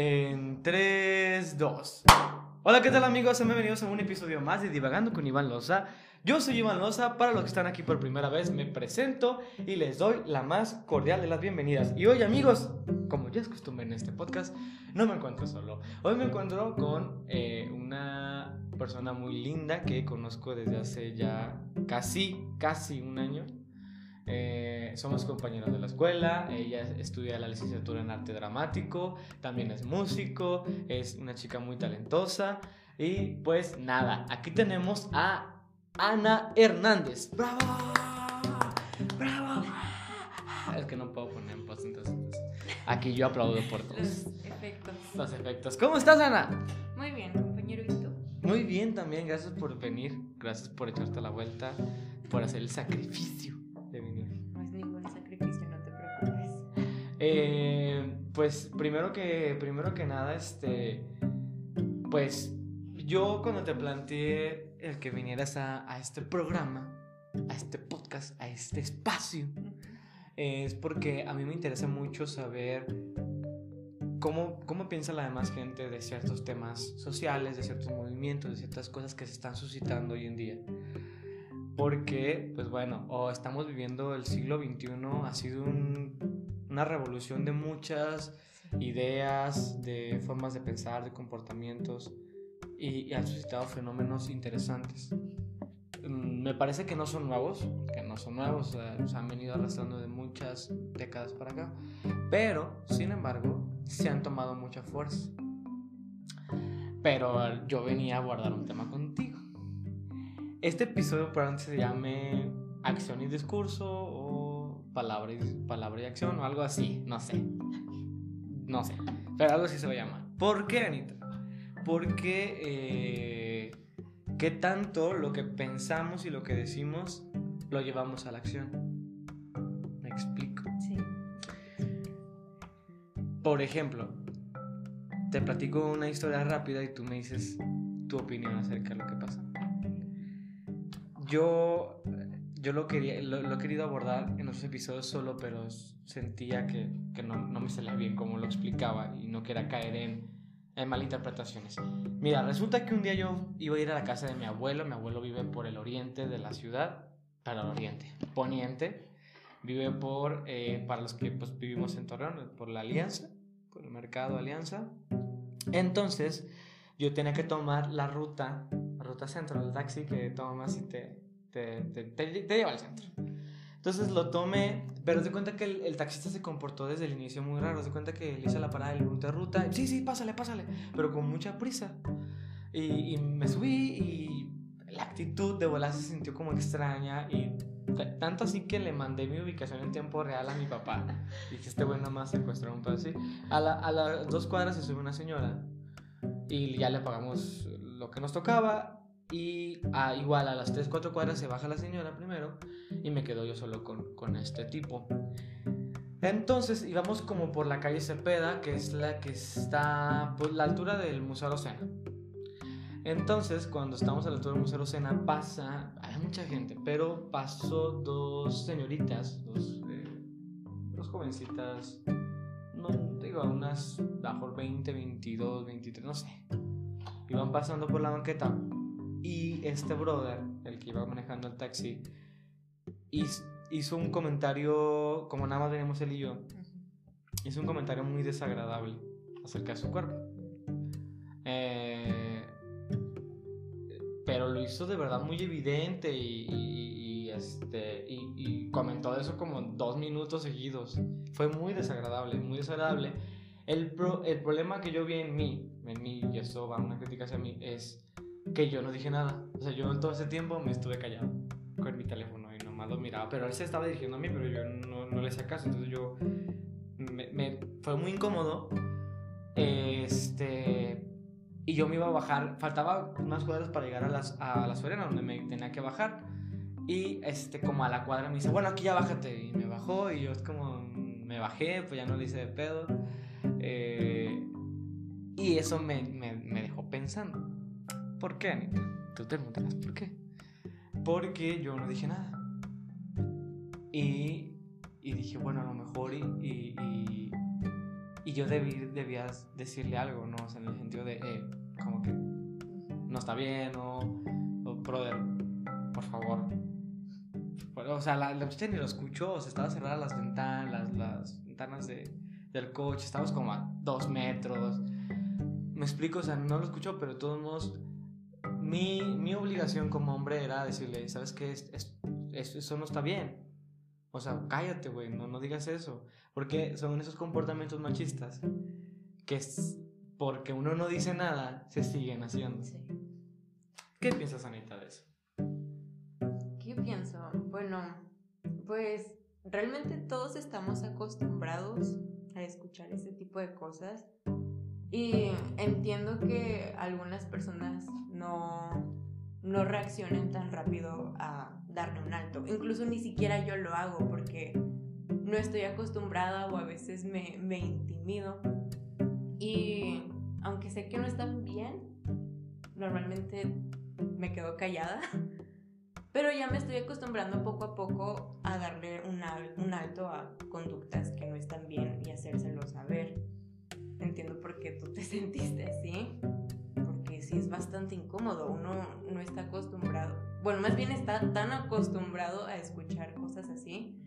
En 3, 2. Hola, ¿qué tal amigos? Bienvenidos a un episodio más de Divagando con Iván Loza. Yo soy Iván Loza, para los que están aquí por primera vez me presento y les doy la más cordial de las bienvenidas. Y hoy amigos, como ya es costumbre en este podcast, no me encuentro solo. Hoy me encuentro con eh, una persona muy linda que conozco desde hace ya casi, casi un año. Eh, somos compañeros de la escuela, ella estudia la licenciatura en arte dramático, también es músico, es una chica muy talentosa y pues nada, aquí tenemos a Ana Hernández. ¡Bravo! ¡Bravo! Es que no puedo poner en post, entonces pues, aquí yo aplaudo por todos. Los efectos. Los efectos. ¿Cómo estás, Ana? Muy bien, compañero, ¿y tú? Muy bien también, gracias por venir, gracias por echarte la vuelta, por hacer el sacrificio Eh, pues primero que, primero que nada, este, pues yo cuando te planteé el que vinieras a, a este programa, a este podcast, a este espacio, es porque a mí me interesa mucho saber cómo, cómo piensa la demás gente de ciertos temas sociales, de ciertos movimientos, de ciertas cosas que se están suscitando hoy en día. Porque, pues bueno, o estamos viviendo el siglo XXI, ha sido un- una revolución de muchas ideas, de formas de pensar, de comportamientos, y, y han suscitado fenómenos interesantes. Mm, Me parece que no son nuevos, que no son nuevos, sea, se han venido arrastrando de muchas décadas para acá, pero, sin embargo, se han tomado mucha fuerza. Pero yo venía a abordar un tema contigo. Este episodio probablemente se llame Acción y Discurso o Palabra y, palabra y Acción o algo así, no sé. No sé, pero algo así se va a llamar. ¿Por qué, Anita? Porque eh, qué tanto lo que pensamos y lo que decimos lo llevamos a la acción. Me explico. Sí. Por ejemplo, te platico una historia rápida y tú me dices tu opinión acerca de lo que pasa. Yo, yo lo, quería, lo, he querido abordar en los episodios solo, pero sentía que, que no, no me salía bien como lo explicaba y no quería caer en, en malinterpretaciones. Mira, resulta que un día yo iba a ir a la casa de mi abuelo. Mi abuelo vive por el oriente de la ciudad, para el oriente, poniente. Vive por, eh, para los que pues, vivimos en Torreón, por la Alianza, por el mercado Alianza. Entonces, yo tenía que tomar la ruta, la ruta centro, el taxi que tomas y te, te, te, te- te lleva al centro. Entonces lo tomé, pero se cuenta que el, el taxista se comportó desde el inicio muy raro. Se cuenta que le hice la parada y le pregunté ruta. y, Sí, sí, pásale, pásale, pero con mucha prisa. Y, y me subí y la actitud de volar se sintió como extraña y tanto así que le mandé mi ubicación en tiempo real a mi papá. Dije, este güey nada más secuestró un pedo así. A, la- a las dos cuadras se sube una señora y ya le pagamos lo que nos tocaba. Y ah, igual a las 3, 4 cuadras se baja la señora primero y me quedo yo solo con, con este tipo. Entonces íbamos como por la calle Cepeda, que es la que está por la altura del Museo Arocena. Entonces, cuando estamos a la altura del Museo Arocena, pasa, hay mucha gente, pero pasó dos señoritas, dos, eh, dos jovencitas, no digo, unas bajo 20, 22, 23, no sé. Iban pasando por la banqueta y este brother, el que iba manejando el taxi, hiz- hizo un comentario, como nada más veníamos él y yo, hizo un comentario muy desagradable acerca de su cuerpo. Eh, pero lo hizo de verdad muy evidente y, y- y, este, y, y comentó eso como dos minutos seguidos. Fue muy desagradable, muy desagradable. El, pro- el problema que yo vi en mí, en mí, y esto va una crítica hacia mí, es que yo no dije nada. O sea, yo en todo ese tiempo me estuve callado con mi teléfono y nomás lo miraba. Pero él se estaba dirigiendo a mí, pero yo no, no le hacía caso. Entonces yo. Me, me- fue muy incómodo. Este. Y yo me iba a bajar. Faltaba unas cuadras para llegar a las, a la Soriana, donde me tenía que bajar. Y este, como a la cuadra me dice, bueno, aquí ya bájate. Y me bajó y yo es como, me bajé, pues ya no le hice de pedo. Eh, y eso me, me, me dejó pensando. ¿Por qué, Anita? Tú te preguntarás, ¿por qué? Porque yo no dije nada. Y, y dije, bueno, a lo mejor y, y, y- Y yo debí, debías decirle algo, ¿no? O sea, en el sentido de, eh, como que no está bien, o, o brother, por favor. O sea, la, la muchacha ni lo escuchó, o sea, estaba cerradas las ventanas, las, las ventanas de, del coche, estábamos como a dos metros. Me explico, o sea, no lo escuchó, pero de todos modos, mi, mi obligación como hombre era decirle, ¿sabes qué? Es, es- es- eso no está bien. O sea, cállate, güey, no, no digas eso. Porque son esos comportamientos machistas que es porque uno no dice nada, se siguen haciendo. Sí. ¿Qué piensas, Anita, de eso? ¿Qué pienso? Bueno, pues realmente todos estamos acostumbrados a escuchar ese tipo de cosas y entiendo que algunas personas no, no reaccionen tan rápido a darle un alto. Incluso ni siquiera yo lo hago porque no estoy acostumbrada o a veces me, me intimido. Y aunque sé que no están bien, normalmente me quedo callada. Pero ya me estoy acostumbrando poco a poco a darle un, un alto a conductas que no están bien y hacérselo saber. Entiendo por qué tú te sentiste así, porque sí es bastante incómodo. Uno no está acostumbrado, bueno, más bien está tan acostumbrado a escuchar cosas así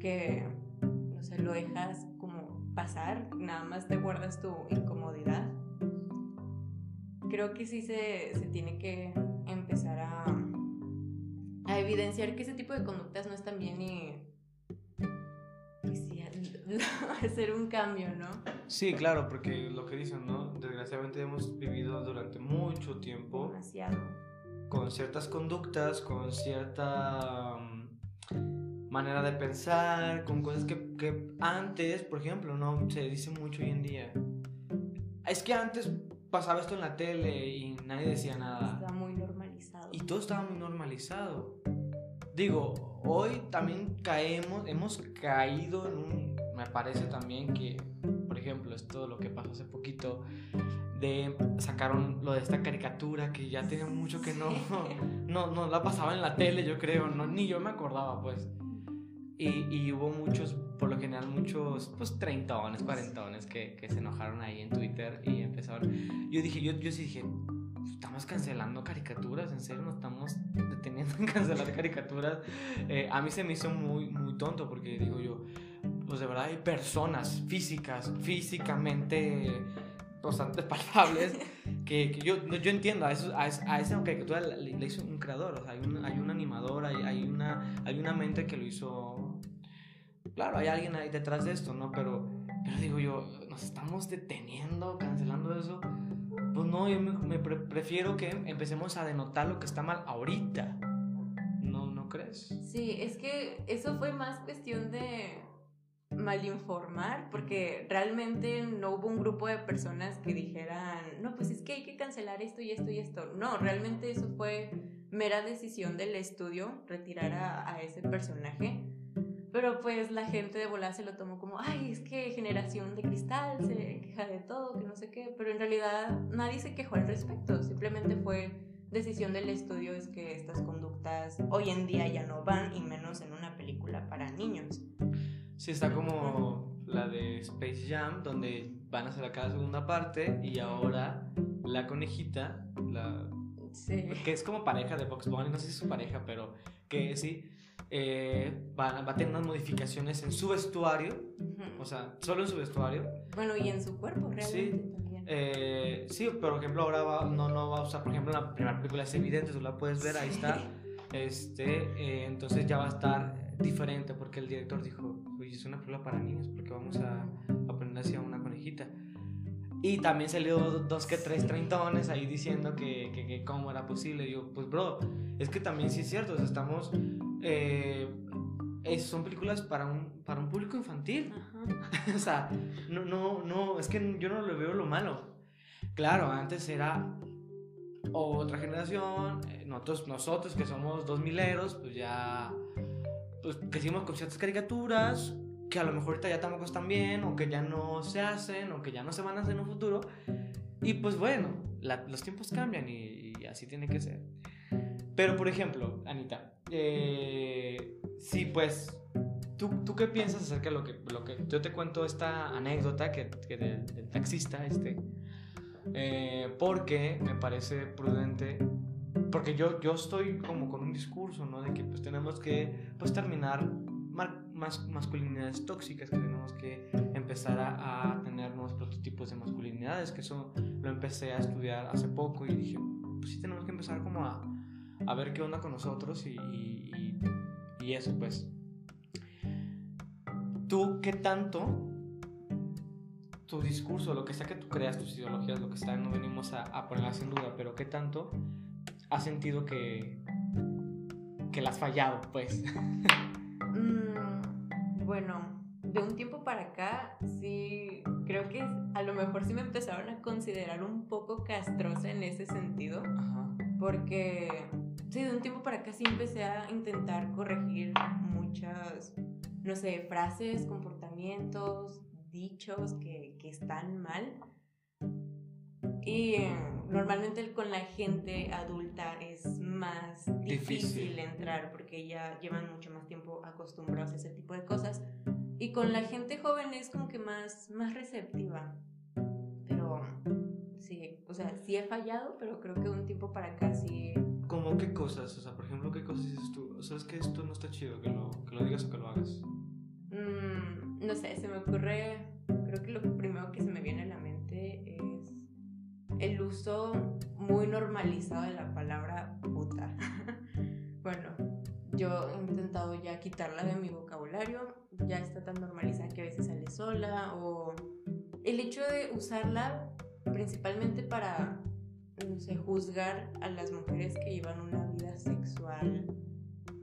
que, no sé, lo dejas como pasar, nada más te guardas tu incomodidad. Creo que sí se, se tiene que empezar a, a evidenciar que ese tipo de conductas no están bien y hacer un cambio, ¿no? Sí, claro, porque lo que dicen, ¿no? Desgraciadamente hemos vivido durante mucho tiempo Demasiado. con ciertas conductas, con cierta mm, manera de pensar, con cosas que, que antes, por ejemplo, no se dice mucho hoy en día. Es que antes pasaba esto en la tele y nadie decía nada. Está muy normalizado. Y todo estaba muy normalizado. Digo, hoy también caemos, hemos caído en un, me parece también que, por ejemplo, esto lo que pasó hace poquito, de sacaron lo de esta caricatura que ya tiene mucho que no, no, no la pasaba en la tele, yo creo, no, ni yo me acordaba, pues. Y, y hubo muchos, por lo general, muchos, pues, treintones, cuarentones que, que se enojaron ahí en Twitter y empezaron. Yo dije, yo, yo sí dije, estamos cancelando caricaturas, en serio, nos estamos deteniendo en cancelar caricaturas. Eh, a mí se me hizo muy, muy tonto porque digo yo, pues de verdad hay personas físicas, físicamente bastante palpables, que, que yo, yo entiendo, a, eso, a, a esa caricatura le, le hizo un creador, hay un, hay un animador, hay, hay, una, hay una mente que lo hizo... Claro, hay alguien ahí detrás de esto, ¿no? Pero, pero digo yo, nos estamos deteniendo, cancelando eso. Pues no, yo me, me pre- prefiero que empecemos a denotar lo que está mal ahorita. ¿No, ¿No crees? Sí, es que eso fue más cuestión de malinformar, porque realmente no hubo un grupo de personas que dijeran, no, pues es que hay que cancelar esto y esto y esto. No, realmente eso fue mera decisión del estudio, retirar a, a ese personaje. Pero pues la gente de volada se lo tomó como, ay, es que generación de cristal se queja de todo, que no sé qué. Pero en realidad nadie se quejó al respecto, simplemente fue decisión del estudio es que estas conductas hoy en día ya no van y menos en una película para niños. Sí, está como la de Space Jam, donde van a hacer cada segunda parte y ahora la conejita, la, Sí. que es como pareja de Box Bunny, no sé si es su pareja, pero que sí, eh, va, va a tener unas modificaciones en su vestuario, o sea, solo en su vestuario. Bueno, y en su cuerpo realmente también. Eh, sí, por ejemplo, ahora va- no, no va a usar, por ejemplo, en la primera película es evidente, tú la puedes ver, ahí está. Este, eh, entonces ya va a estar diferente porque el director dijo, es una película para niños, porque vamos a, a poner así a una conejita. Y también salió dos que tres treintones ahí diciendo que, que, que cómo era posible. Digo, pues bro, es que también sí es cierto, o sea, estamos... eh, es- son películas para un, para un público infantil. O sea, no, no, no, es que yo no le veo lo malo. Claro, antes era otra generación, eh, nosotros, nosotros que somos dos mileros, pues ya pues, crecimos con ciertas caricaturas que a lo mejor ahorita ya tampoco están bien, o que ya no se hacen, o que ya no se van a hacer en un futuro. Y pues bueno, la- los tiempos cambian y, y así tiene que ser. Pero por ejemplo, Anita, eh, sí, pues ¿Tú, ¿Tú qué piensas acerca de lo que, lo que yo te cuento esta anécdota que, que del, del taxista este? Eh, porque me parece prudente, porque yo, yo estoy como con un discurso, ¿no? De que pues tenemos que pues terminar más masculinidades tóxicas, que tenemos que empezar a, tener nuevos prototipos de masculinidades, que eso lo empecé a estudiar hace poco y dije, pues sí tenemos que empezar como a, a ver qué onda con nosotros y, y, y, eso pues. ¿Tú qué tanto tu discurso, lo que sea que tú creas, tus ideologías, lo que sea, no venimos a, a ponerlas en duda, pero qué tanto has sentido que, que la has fallado, pues? mm, bueno, de un tiempo para acá, sí, creo que a lo mejor sí me empezaron a considerar un poco castrosa en ese sentido. Ajá. Porque, sí, de un tiempo para acá sí empecé a intentar corregir muchas, no sé, frases, comportamientos, dichos que, que están mal. Y normalmente con la gente adulta es más difícil, entrar porque ya llevan mucho más tiempo acostumbrados a ese tipo de cosas. Y con la gente joven es como que más, más receptiva. Pero sí, o sea, sí he fallado, pero creo que un tiempo para acá sí. ¿Cómo qué cosas? O sea, por ejemplo, ¿qué cosas dices tú? O sea, es que esto no está chido, que lo, que lo digas o que lo hagas. Mm, no sé, se me ocurre. Creo que lo primero que se me viene a la mente es el uso muy normalizado de la palabra puta. bueno, yo he intentado ya quitarla de mi vocabulario, ya está tan normalizada que a veces sale sola o el hecho de usarla principalmente para, no sé, juzgar a las mujeres que llevan una vida sexual,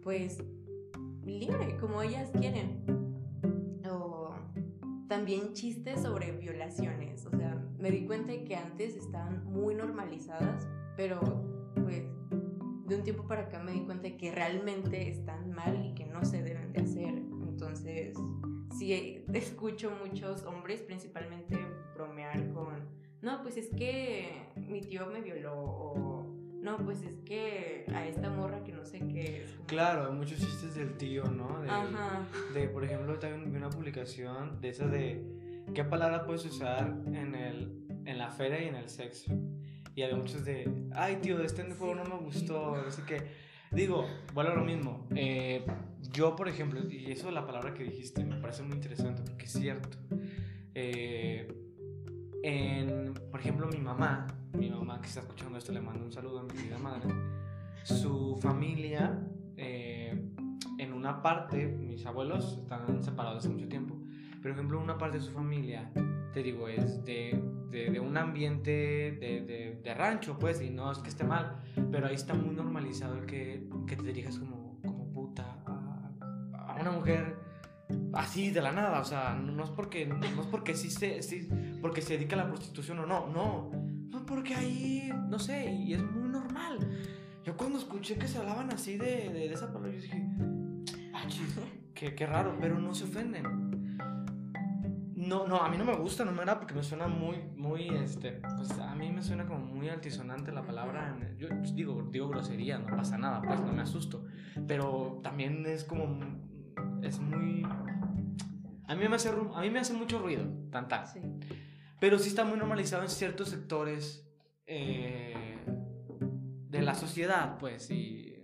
pues libre, como ellas quieren. También chistes sobre violaciones, o sea, me di cuenta de que antes estaban muy normalizadas, pero pues de un tiempo para acá me di cuenta que realmente están mal y que no se deben de hacer. Entonces, sí escucho muchos hombres principalmente bromear con, no, pues es que mi tío me violó o no, pues es que a esta morra que no sé qué es. Claro, hay muchos chistes del tío, ¿no? De, Ajá. De, por ejemplo, también vi una publicación de esa de qué palabra puedes usar en, el, en la feria y en el sexo. Y había muchos de, ay tío, este juego no me gustó, así que, digo, bueno, lo mismo. Eh, yo, por ejemplo, y eso la palabra que dijiste me parece muy interesante porque es cierto. Eh, en, por ejemplo, mi mamá, mi mamá que está escuchando esto, le mando un saludo a mi querida madre. Su familia, eh, en una parte, mis abuelos están separados hace mucho tiempo, pero por ejemplo, una parte de su familia, te digo, es de, de, un ambiente de, de, rancho, pues, y no es que esté mal, pero ahí está muy normalizado el que, que te dirijas como, como puta a, una mujer así de la nada, o sea, no, es porque no, es porque sí se sí, porque se dedica a la prostitución o no, no, no porque ahí no sé, y es muy normal. Yo cuando escuché que se hablaban así de, de, esa palabra, yo dije, ah, qué, qué raro, pero no se ofenden. No, no, a mí no me gusta, no me da porque me suena muy, muy, este, pues a mí me suena como muy altisonante la palabra. Yo digo, digo grosería, no pasa nada, pues no me asusto. Pero también es como es muy... A mí me hace, a mí me hace mucho ruido, tanta. Sí. Pero sí está muy normalizado en ciertos sectores eh, de la sociedad, pues, y...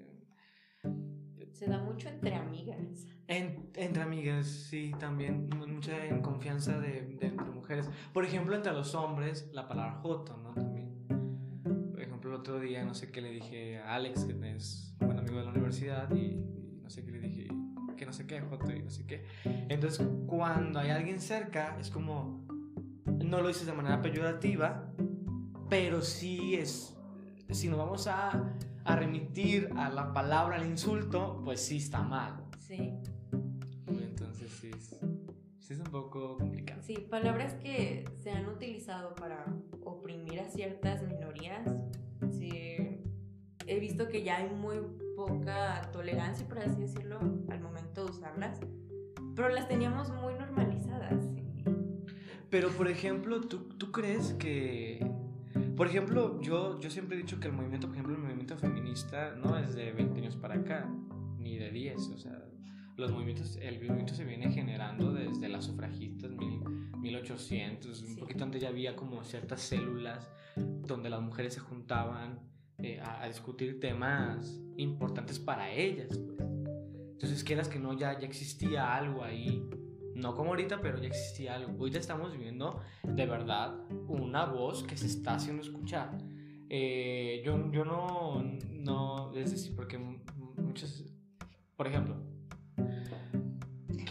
Se da mucho entre amigas. entre amigas, sí, también. Mucha confianza de, de, mujeres. Por ejemplo, entre los hombres, la palabra joto, ¿no? También. Por ejemplo, el otro día, no sé qué le dije a Alex, que es buen amigo de la universidad, y, y no sé qué le dije que no sé qué, Joto y no sé qué. Entonces, cuando hay alguien cerca, es como, no lo dices de manera peyorativa, pero sí es, si nos vamos a, a remitir a la palabra, al insulto, pues sí está mal. Sí. Entonces, sí es, sí es un poco complicado. Sí, palabras que se han utilizado para oprimir a ciertas minorías, sí he visto que ya hay muy poca tolerancia, por así decirlo, al momento de usarlas, pero las teníamos muy normalizadas. Pero, por ejemplo, ¿tú, ¿tú crees que... Por ejemplo, yo, yo siempre he dicho que el movimiento, por ejemplo, el movimiento feminista no es de 20 años para acá, ni de 10, o sea, los movimientos, el movimiento se viene generando desde las sufragistas, mil, 1800, un poquito antes ya había como ciertas células donde las mujeres se juntaban eh, a, discutir temas importantes para ellas. Pues. Entonces, quieras que no, ya, ya existía algo ahí. No como ahorita, pero ya existía algo. Ahorita estamos viendo de verdad una voz que se está haciendo escuchar. Eh, yo, yo no, no, es decir, porque muchos, por ejemplo,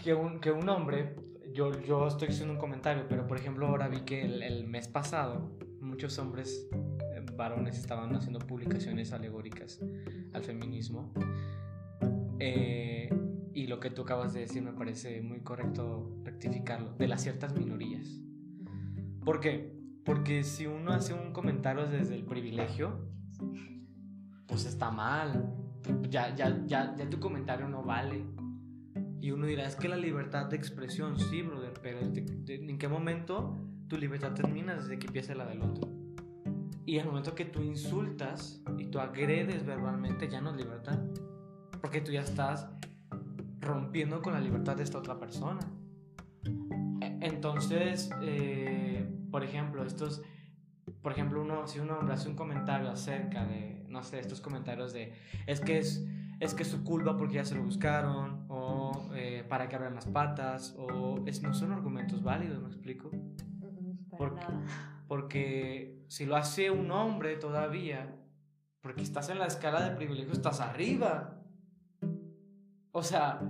que un, que un hombre, yo, yo estoy haciendo un comentario, pero por ejemplo ahora vi que el, mes pasado muchos hombres eh, varones estaban haciendo publicaciones alegóricas al feminismo. Eh, y lo que tú acabas de decir me parece muy correcto rectificarlo, de las ciertas minorías. ¿Por qué? Porque si uno hace un comentario desde el privilegio, pues está mal. Ya, ya, ya, ya tu comentario no vale. Y uno dirá, es que la libertad de expresión, sí, brother, pero ¿en qué momento tu libertad termina desde que empieza la del otro? Y el momento que tú insultas y tú agredes verbalmente, ya no es libertad. Porque tú ya estás rompiendo con la libertad de esta otra persona. E, entonces, eh, por ejemplo, estos, por ejemplo, uno, si un hombre hace un comentario acerca de, no sé, estos comentarios de, es que es, es que su culpa porque ya se lo buscaron, o eh, para que abran las patas, o es, no son argumentos válidos, ¿me explico? porque, porque si lo hace un hombre todavía, porque estás en la escala de privilegio, estás arriba. O sea,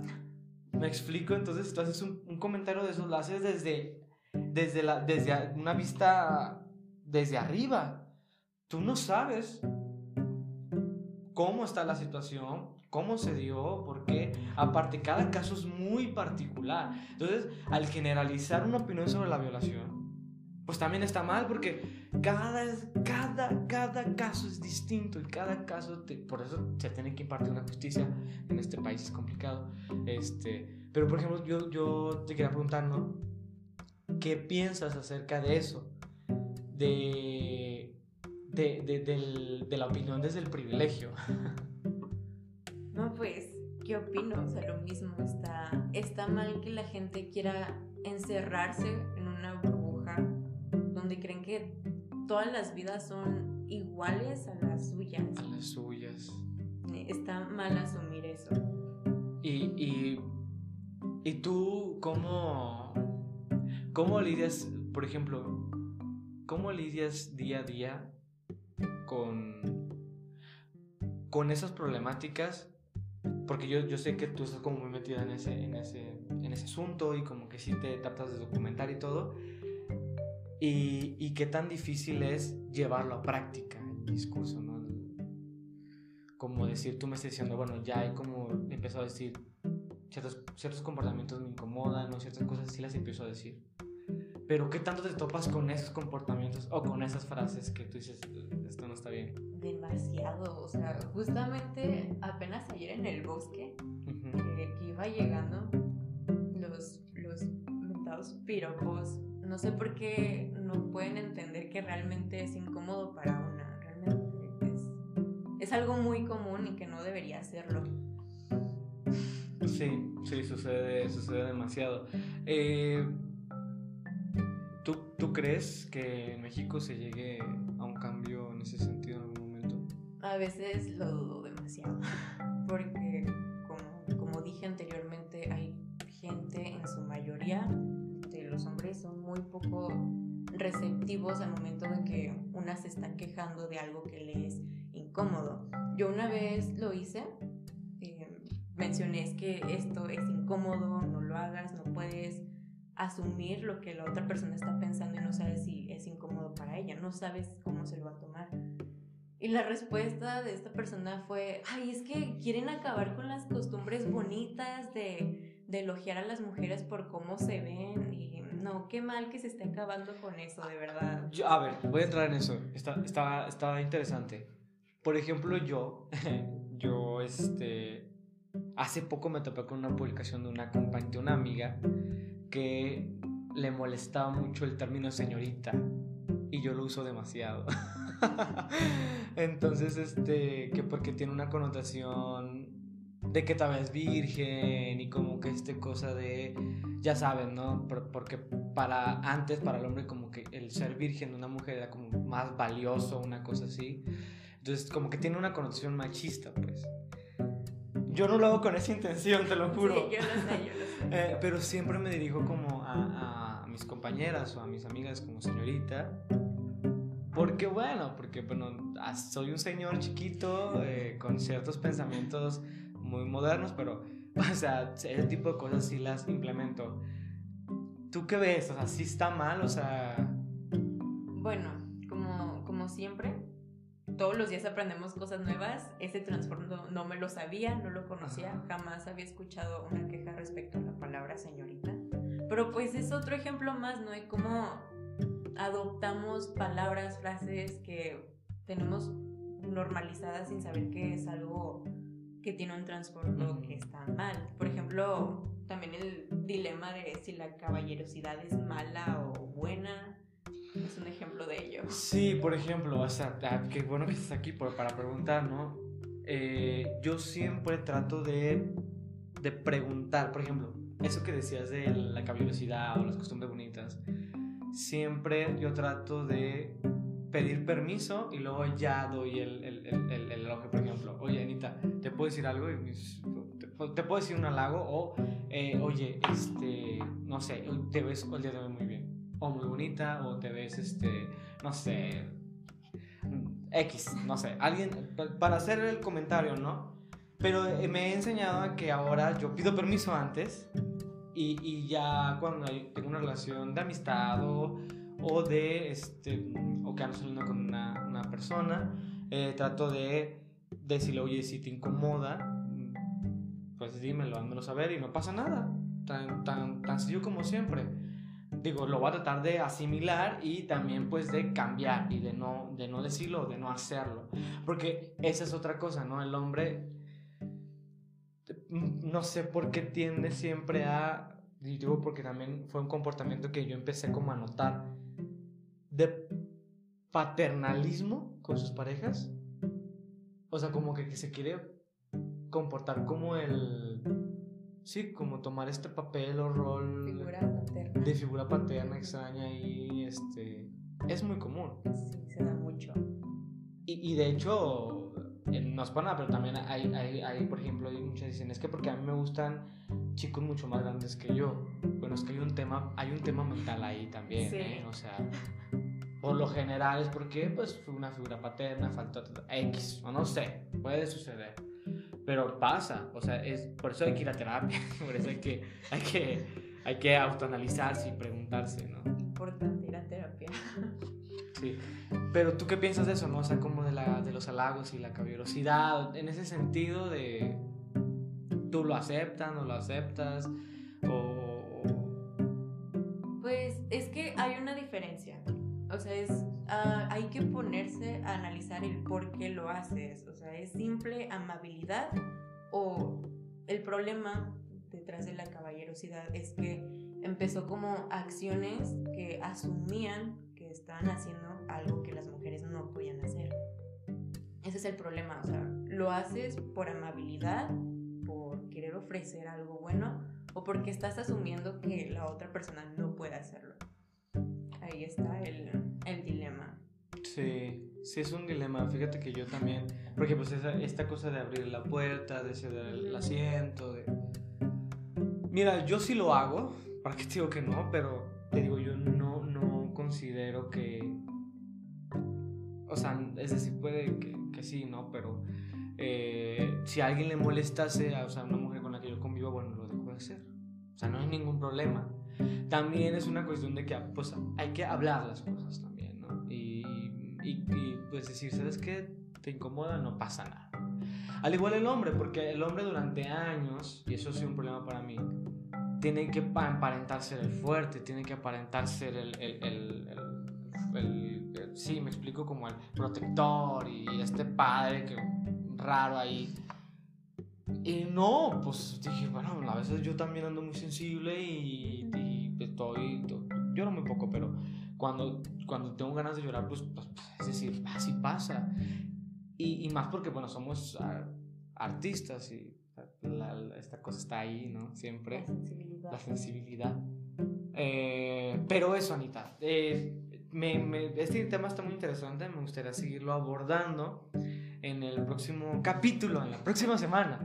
me explico, entonces si tú haces un, comentario de eso, lo desde, desde, la, desde una vista desde arriba. Tú no sabes cómo está la situación, cómo se dio, por qué. Aparte, cada caso es muy particular. Entonces, al generalizar una opinión sobre la violación, pues también está mal porque cada, cada, cada caso es distinto y cada caso, por eso se tiene que impartir una justicia en este país, es complicado. Este, pero, por ejemplo, yo, yo te quería preguntar, ¿no? ¿Qué piensas acerca de eso? De de, de, la opinión desde el privilegio. No, pues, ¿qué opino? O sea, lo mismo, está, está mal que la gente quiera encerrarse en una burbuja donde creen que todas las vidas son iguales a las suyas. A las suyas. Está mal asumir eso. Y, y, y tú, ¿cómo, ¿cómo lidias, por ejemplo, cómo lidias día a día con, con esas problemáticas, porque yo, yo sé que tú estás como muy metida en ese, en, ese, en ese asunto y como que sí te tratas de documentar y todo, y, y qué tan difícil es llevarlo a práctica, el discurso, ¿no? Como decir, tú me estás diciendo, bueno, ya hay como, empezado a decir, ciertos, ciertos comportamientos me incomodan, o ciertas cosas sí las empiezo a decir. Pero ¿qué tanto te topas con esos comportamientos o con esas frases que tú dices, esto no está bien? Demasiado, o sea, justamente apenas ayer en el bosque, que, iba llegando, los, los mentados piropos, no sé por qué no pueden entender que realmente es incómodo para es, es algo muy común y que no debería hacerlo. Sí, sí, sucede, sucede demasiado. Eh, ¿Tú, crees que en México se llegue a un cambio en ese sentido en algún momento? A veces lo dudo demasiado, porque como, como dije anteriormente, hay gente en su mayoría de los hombres son muy poco receptivos al momento de que una se está quejando de algo que le es incómodo. Yo una vez lo hice, eh, mencioné que esto es incómodo, no lo hagas, no puedes asumir lo que la otra persona está pensando y no sabes si es incómodo para ella, no sabes cómo se lo va a tomar. Y la respuesta de esta persona fue, ay, es que quieren acabar con las costumbres bonitas de, elogiar a las mujeres por cómo se ven y no, qué mal que se esté acabando con eso, de verdad. Yo, a ver, voy a entrar en eso, está, está, está interesante. Por ejemplo, yo, yo, este, hace poco me topé con una publicación de una compañía, de una amiga, que le molestaba mucho el término señorita y yo lo uso demasiado. Entonces, este, que porque tiene una connotación de que tal vez virgen y como que este cosa de, ya saben, ¿no? Porque para antes, para el hombre, como que el ser virgen de una mujer era como más valioso, una cosa así. Entonces, como que tiene una connotación machista, pues. Yo no lo hago con esa intención, te lo juro. Sí, yo lo sé, yo lo sé. Eh, pero siempre me dirijo como a, a, mis compañeras o a mis amigas como señorita. Porque bueno, porque bueno, soy un señor chiquito eh, con ciertos pensamientos muy modernos, pero, o sea, ese tipo de cosas sí las implemento. ¿Tú qué ves? O sea, ¿sí está mal? O sea... Bueno, como, como siempre, todos los días aprendemos cosas nuevas. Ese transformo no me lo sabía, no lo conocía, jamás había escuchado una queja respecto a la palabra señorita. Pero pues es otro ejemplo más, ¿no? De cómo adoptamos palabras, frases que tenemos normalizadas sin saber que es algo que tiene un trasfondo que está mal. Por ejemplo, también el dilema de si la caballerosidad es mala o buena. Es un ejemplo de ello. Sí, por ejemplo, o sea, ah, qué bueno que estás aquí para preguntar, ¿no? Eh, yo siempre trato de, de preguntar, por ejemplo, eso que decías de la caballerosidad o las costumbres bonitas, siempre yo trato de pedir permiso y luego ya doy el, el, el, el, elogio, por ejemplo. Oye, Anita, ¿te puedo decir algo? ¿Te, puedo decir un halago? O, eh, oye, este, no sé, te ves el día de hoy muy. O muy bonita, o te ves, este, no sé, X, no sé, alguien, para hacer el comentario, ¿no? Pero eh, me he enseñado a que ahora yo pido permiso antes y, y ya cuando tengo una relación de amistad o o de, este, o que ando saliendo con una, una persona, eh, trato de decirle, oye, si te incomoda, pues dímelo, házmelo saber y no pasa nada. Tan, tan, tan sencillo como siempre. Digo, lo voy a tratar de asimilar y también pues de cambiar y de no, de no decirlo, de no hacerlo. Porque esa es otra cosa, ¿no? El hombre, no sé por qué tiende siempre a, y digo porque también fue un comportamiento que yo empecé como a notar de paternalismo con sus parejas. O sea, como que, se quiere comportar como el... Sí, como tomar este papel o rol de figura paterna extraña y este... Es muy común. Sí, se da mucho. Y, y de hecho, no es para nada, pero también hay, hay, hay, por ejemplo, hay muchas dicen, es que porque a mí me gustan chicos mucho más grandes que yo. Bueno, es que hay un tema, hay un tema mental ahí también, ¿eh? O sea, por lo general es porque pues una figura paterna, falta X, o no sé, puede suceder. Pero pasa, o sea, es, por eso hay que ir a terapia, por eso hay que, hay que, hay que autoanalizarse y preguntarse, ¿no? Importante ir a terapia. Sí, pero tú qué piensas de eso, ¿no? O sea, como de, la, de los halagos y la caballerosidad, en ese sentido de, ¿tú lo aceptas, no lo aceptas? O... Pues es que hay una diferencia. O sea, es, ah, hay que ponerse a analizar el por qué lo haces. O sea, ¿es simple amabilidad o el problema detrás de la caballerosidad es que empezó como acciones que asumían que estaban haciendo algo que las mujeres no podían hacer? Ese es el problema. O sea, lo haces por amabilidad, por querer ofrecer algo bueno o porque estás asumiendo que la otra persona no puede hacerlo ahí está el, el dilema. Sí, sí es un dilema. Fíjate que yo también, porque pues esa, esta cosa de abrir la puerta, de ceder el asiento, de... Mira, yo sí lo hago, para que te digo que no, pero te digo, yo no, no considero que... O sea, es decir, puede que, que sí, ¿no? Pero eh, si a alguien le molestase, o sea, una mujer con la que yo convivo, bueno, lo dejo de hacer. O sea, no hay ningún problema también es una cuestión de que pues, hay que hablar las cosas también, ¿no? Y, y, pues decir, ¿sabes qué? Te incomoda, no pasa nada. Al igual el hombre, porque el hombre durante años, y eso sí un problema para mí, tiene que aparentar ser el fuerte, tiene que aparentar ser el, el, el, el, sí, me explico como el protector y este padre que raro ahí. Y no, pues dije, bueno, a veces yo también ando muy sensible y, lloro muy poco, pero cuando, cuando tengo ganas de llorar, pues, pues es decir, así pasa. Y, y, más porque, bueno, somos artistas y esta cosa está ahí, ¿no? Siempre. La sensibilidad. La sensibilidad. Eh, pero eso, Anita. Eh, este tema está muy interesante. Me gustaría seguirlo abordando en el próximo capítulo, en la próxima semana.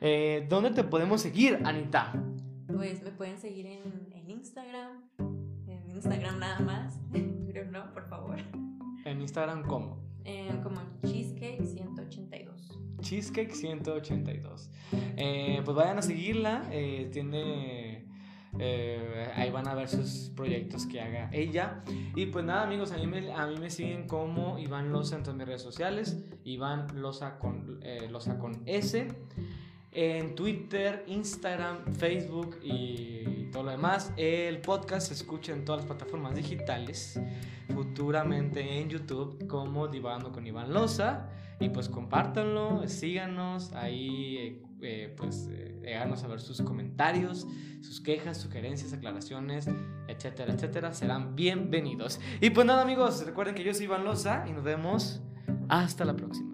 Eh, ¿Dónde te podemos seguir, Anita? Pues me pueden seguir en, en Instagram. Instagram nada más. Pero no, por favor. ¿En Instagram cómo? como Cheesecake 182. Cheesecake 182. Eh, pues vayan a seguirla. Eh, tiene. Eh, ahí van a ver sus proyectos que haga ella. Y pues nada, amigos, a mí me, a mí me siguen como Iván Loza en todas mis redes sociales. Iván Loza con, Loza con S. En Twitter, Instagram, Facebook y todo lo demás. El podcast se escucha en todas las plataformas digitales. Futuramente en YouTube como Divando con Iván Loza. Y pues compártanlo, síganos, ahí eh, eh, pues eh, háganos saber sus comentarios, sus quejas, sugerencias, aclaraciones, etcétera, etcétera. Serán bienvenidos. Y pues nada amigos, recuerden que yo soy Iván Loza y nos vemos hasta la próxima.